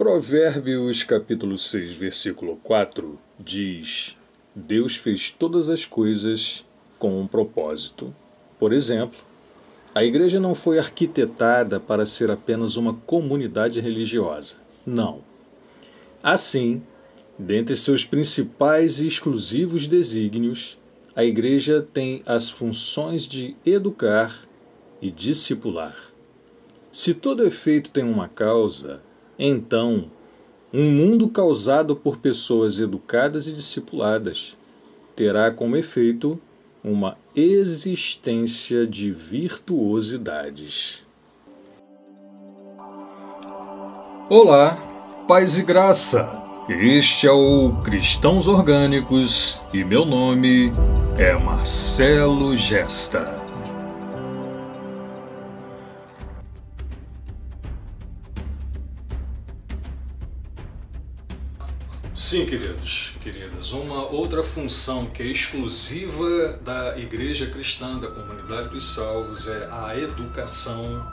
Provérbios capítulo 6, versículo 4 diz: Deus fez todas as coisas com um propósito. Por exemplo, a igreja não foi arquitetada para ser apenas uma comunidade religiosa. Não. Assim, dentre seus principais e exclusivos desígnios, a igreja tem as funções de educar e discipular. Se todo efeito tem uma causa, então, um mundo causado por pessoas educadas e discipuladas terá como efeito uma existência de virtuosidades. Olá, paz e graça. Este é o Cristãos Orgânicos e meu nome é Marcelo Gesta. Sim, queridos, queridas, uma outra função que é exclusiva da igreja cristã, da comunidade dos salvos, é a educação,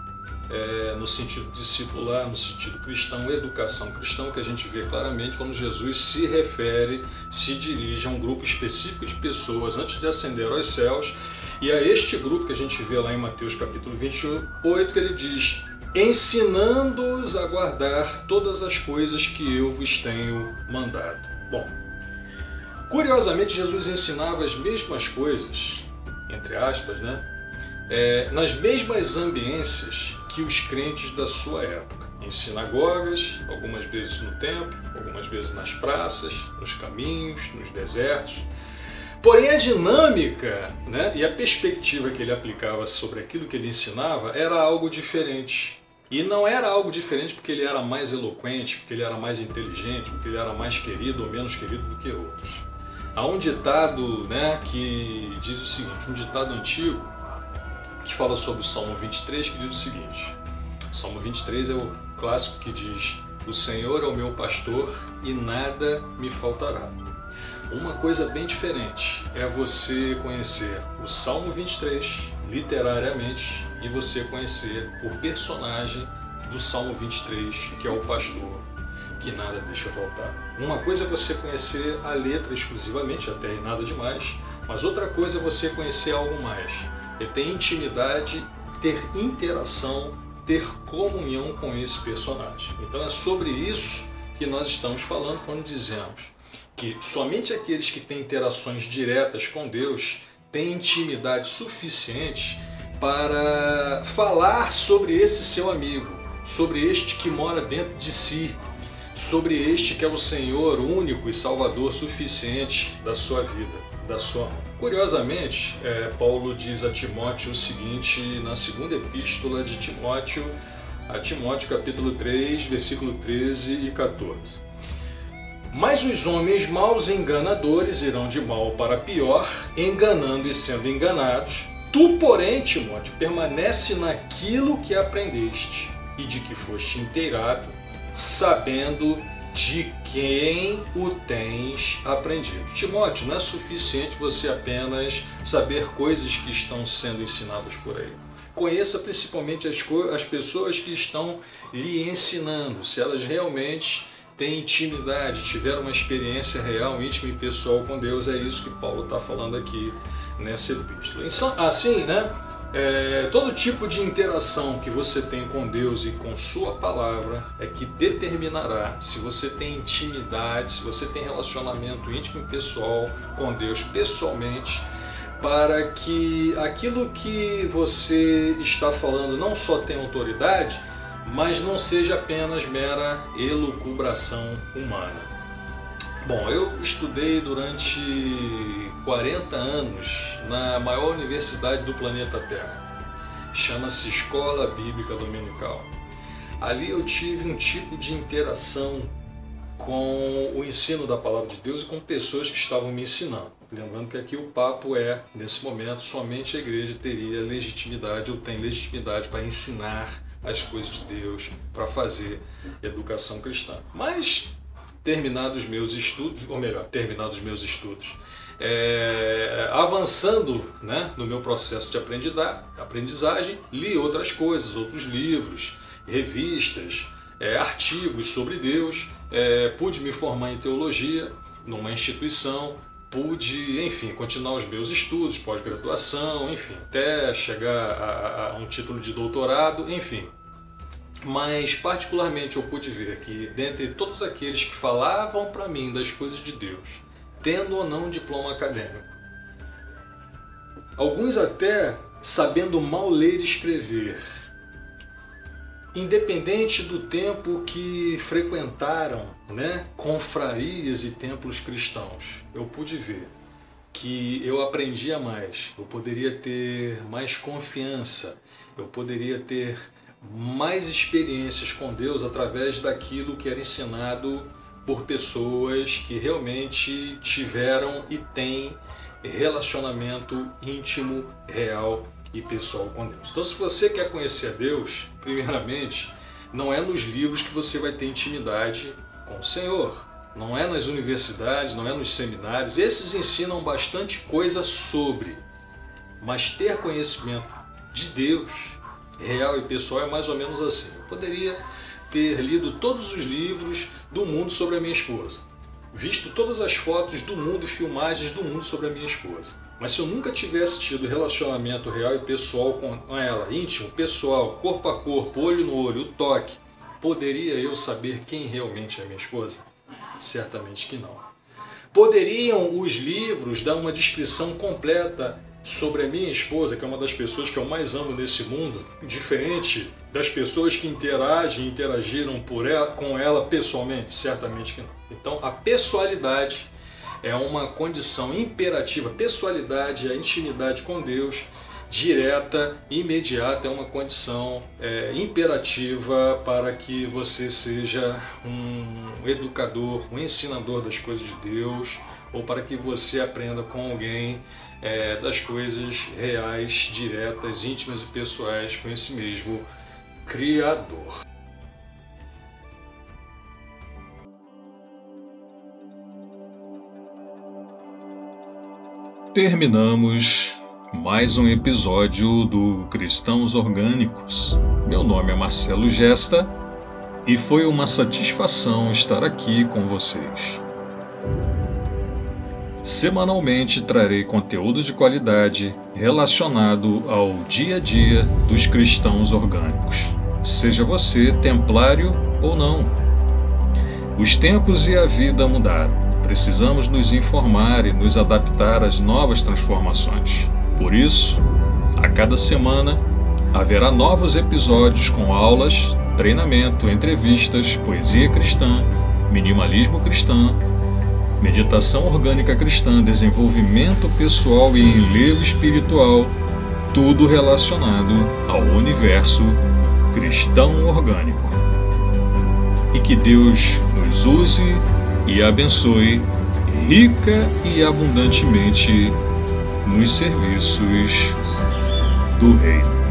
é, no sentido discipular, no sentido cristão, educação cristã, que a gente vê claramente quando Jesus se refere, se dirige a um grupo específico de pessoas antes de ascender aos céus, e a este grupo que a gente vê lá em Mateus capítulo 28, que ele diz: ensinando-os a guardar todas as coisas que eu vos tenho mandado. Bom, curiosamente, Jesus ensinava as mesmas coisas, entre aspas, né? É, nas mesmas ambiências que os crentes da sua época. Em sinagogas, algumas vezes no templo, algumas vezes nas praças, nos caminhos, nos desertos. Porém, a dinâmica né, e a perspectiva que ele aplicava sobre aquilo que ele ensinava era algo diferente. E não era algo diferente porque ele era mais eloquente, porque ele era mais inteligente, porque ele era mais querido ou menos querido do que outros. Há um ditado né, que diz o seguinte, um ditado antigo que fala sobre o Salmo 23, que diz o seguinte. O Salmo 23 é o clássico que diz: O Senhor é o meu pastor e nada me faltará. Uma coisa bem diferente é você conhecer o Salmo 23 literariamente e você conhecer o personagem do Salmo 23, que é o pastor, que nada deixa faltar. Uma coisa é você conhecer a letra exclusivamente, até e nada demais, mas outra coisa é você conhecer algo mais. É ter intimidade, ter interação, ter comunhão com esse personagem. Então é sobre isso que nós estamos falando quando dizemos que somente aqueles que têm interações diretas com Deus têm intimidade suficiente para falar sobre esse seu amigo, sobre este que mora dentro de si, sobre este que é o Senhor único e Salvador suficiente da sua vida, da sua alma. Curiosamente, é, Paulo diz a Timóteo o seguinte na segunda epístola de Timóteo, a Timóteo capítulo 3, versículo 13 e 14. Mas os homens maus enganadores irão de mal para pior, enganando e sendo enganados, Tu, porém, Timóteo, permanece naquilo que aprendeste e de que foste inteirado, sabendo de quem o tens aprendido. Timóteo, não é suficiente você apenas saber coisas que estão sendo ensinadas por aí. Conheça principalmente as, as pessoas que estão lhe ensinando, se elas realmente têm intimidade, tiveram uma experiência real, íntima e pessoal com Deus. É isso que Paulo está falando aqui nessa epístola. Assim, né? É, todo tipo de interação que você tem com Deus e com Sua palavra é que determinará se você tem intimidade, se você tem relacionamento íntimo e pessoal com Deus pessoalmente, para que aquilo que você está falando não só tenha autoridade, mas não seja apenas mera elucubração humana. Bom, eu estudei durante 40 anos na maior universidade do planeta Terra. Chama-se Escola Bíblica Dominical. Ali eu tive um tipo de interação com o ensino da palavra de Deus e com pessoas que estavam me ensinando. Lembrando que aqui o papo é, nesse momento, somente a igreja teria legitimidade ou tem legitimidade para ensinar as coisas de Deus, para fazer educação cristã. Mas terminados meus estudos, ou melhor, terminados meus estudos, é, avançando né, no meu processo de aprendizagem, li outras coisas, outros livros, revistas, é, artigos sobre Deus, é, pude me formar em teologia numa instituição, pude, enfim, continuar os meus estudos, pós-graduação, enfim, até chegar a, a um título de doutorado, enfim. Mas, particularmente, eu pude ver que, dentre todos aqueles que falavam para mim das coisas de Deus, tendo ou não diploma acadêmico, alguns até sabendo mal ler e escrever, independente do tempo que frequentaram né, confrarias e templos cristãos, eu pude ver que eu aprendia mais, eu poderia ter mais confiança, eu poderia ter mais experiências com Deus através daquilo que era ensinado por pessoas que realmente tiveram e têm relacionamento íntimo, real e pessoal com Deus. Então, se você quer conhecer a Deus, primeiramente, não é nos livros que você vai ter intimidade com o Senhor. Não é nas universidades, não é nos seminários. Esses ensinam bastante coisa sobre. Mas ter conhecimento de Deus, real e pessoal, é mais ou menos assim. Eu poderia ter lido todos os livros do mundo sobre a minha esposa, visto todas as fotos do mundo e filmagens do mundo sobre a minha esposa mas se eu nunca tivesse tido relacionamento real e pessoal com ela, íntimo, pessoal, corpo a corpo, olho no olho, o toque, poderia eu saber quem realmente é minha esposa? Certamente que não. Poderiam os livros dar uma descrição completa sobre a minha esposa, que é uma das pessoas que eu mais amo nesse mundo, diferente das pessoas que interagem e interagiram por ela, com ela pessoalmente? Certamente que não. Então, a pessoalidade é uma condição imperativa. Pessoalidade, a intimidade com Deus, direta, imediata, é uma condição é, imperativa para que você seja um educador, um ensinador das coisas de Deus, ou para que você aprenda com alguém é, das coisas reais, diretas, íntimas e pessoais com esse mesmo Criador. Terminamos mais um episódio do Cristãos Orgânicos. Meu nome é Marcelo Gesta e foi uma satisfação estar aqui com vocês. Semanalmente trarei conteúdo de qualidade relacionado ao dia a dia dos cristãos orgânicos, seja você templário ou não. Os tempos e a vida mudaram Precisamos nos informar e nos adaptar às novas transformações. Por isso, a cada semana haverá novos episódios com aulas, treinamento, entrevistas, poesia cristã, minimalismo cristã, meditação orgânica cristã, desenvolvimento pessoal e enlevo espiritual, tudo relacionado ao universo cristão orgânico. E que Deus nos use e abençoe rica e abundantemente nos serviços do Reino.